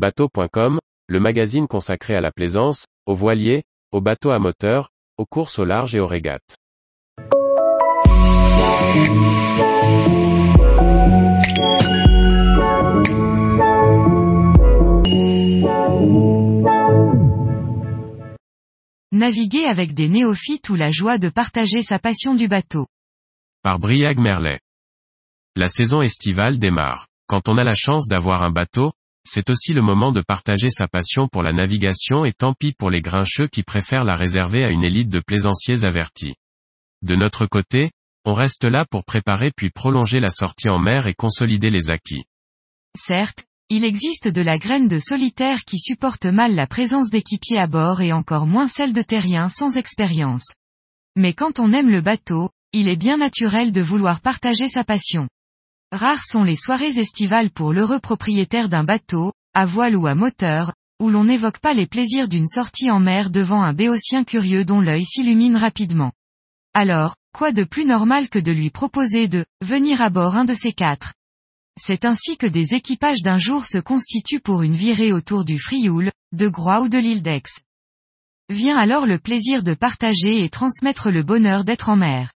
Bateau.com, le magazine consacré à la plaisance, aux voiliers, aux bateaux à moteur, aux courses au large et aux régates. Naviguer avec des néophytes ou la joie de partager sa passion du bateau. Par Briag Merlet. La saison estivale démarre. Quand on a la chance d'avoir un bateau, c'est aussi le moment de partager sa passion pour la navigation et tant pis pour les grincheux qui préfèrent la réserver à une élite de plaisanciers avertis. De notre côté, on reste là pour préparer puis prolonger la sortie en mer et consolider les acquis. Certes, il existe de la graine de solitaire qui supporte mal la présence d'équipiers à bord et encore moins celle de terriens sans expérience. Mais quand on aime le bateau, il est bien naturel de vouloir partager sa passion. Rares sont les soirées estivales pour l'heureux propriétaire d'un bateau, à voile ou à moteur, où l'on n'évoque pas les plaisirs d'une sortie en mer devant un béotien curieux dont l'œil s'illumine rapidement. Alors, quoi de plus normal que de lui proposer de venir à bord un de ces quatre? C'est ainsi que des équipages d'un jour se constituent pour une virée autour du Frioul, de Groix ou de l'île d'Aix. Vient alors le plaisir de partager et transmettre le bonheur d'être en mer.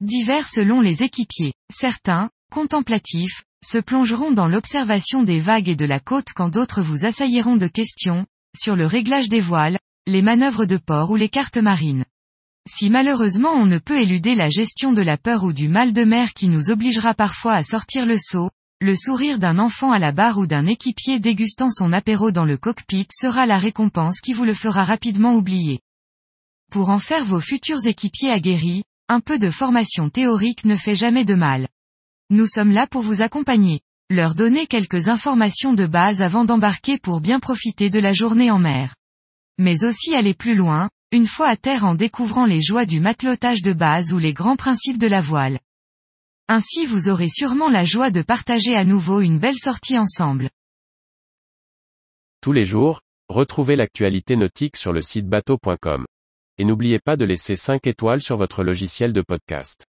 Divers selon les équipiers. Certains, contemplatifs, se plongeront dans l'observation des vagues et de la côte quand d'autres vous assailliront de questions, sur le réglage des voiles, les manœuvres de port ou les cartes marines. Si malheureusement on ne peut éluder la gestion de la peur ou du mal de mer qui nous obligera parfois à sortir le seau, le sourire d'un enfant à la barre ou d'un équipier dégustant son apéro dans le cockpit sera la récompense qui vous le fera rapidement oublier. Pour en faire vos futurs équipiers aguerris, un peu de formation théorique ne fait jamais de mal. Nous sommes là pour vous accompagner. Leur donner quelques informations de base avant d'embarquer pour bien profiter de la journée en mer. Mais aussi aller plus loin, une fois à terre en découvrant les joies du matelotage de base ou les grands principes de la voile. Ainsi vous aurez sûrement la joie de partager à nouveau une belle sortie ensemble. Tous les jours, retrouvez l'actualité nautique sur le site bateau.com. Et n'oubliez pas de laisser 5 étoiles sur votre logiciel de podcast.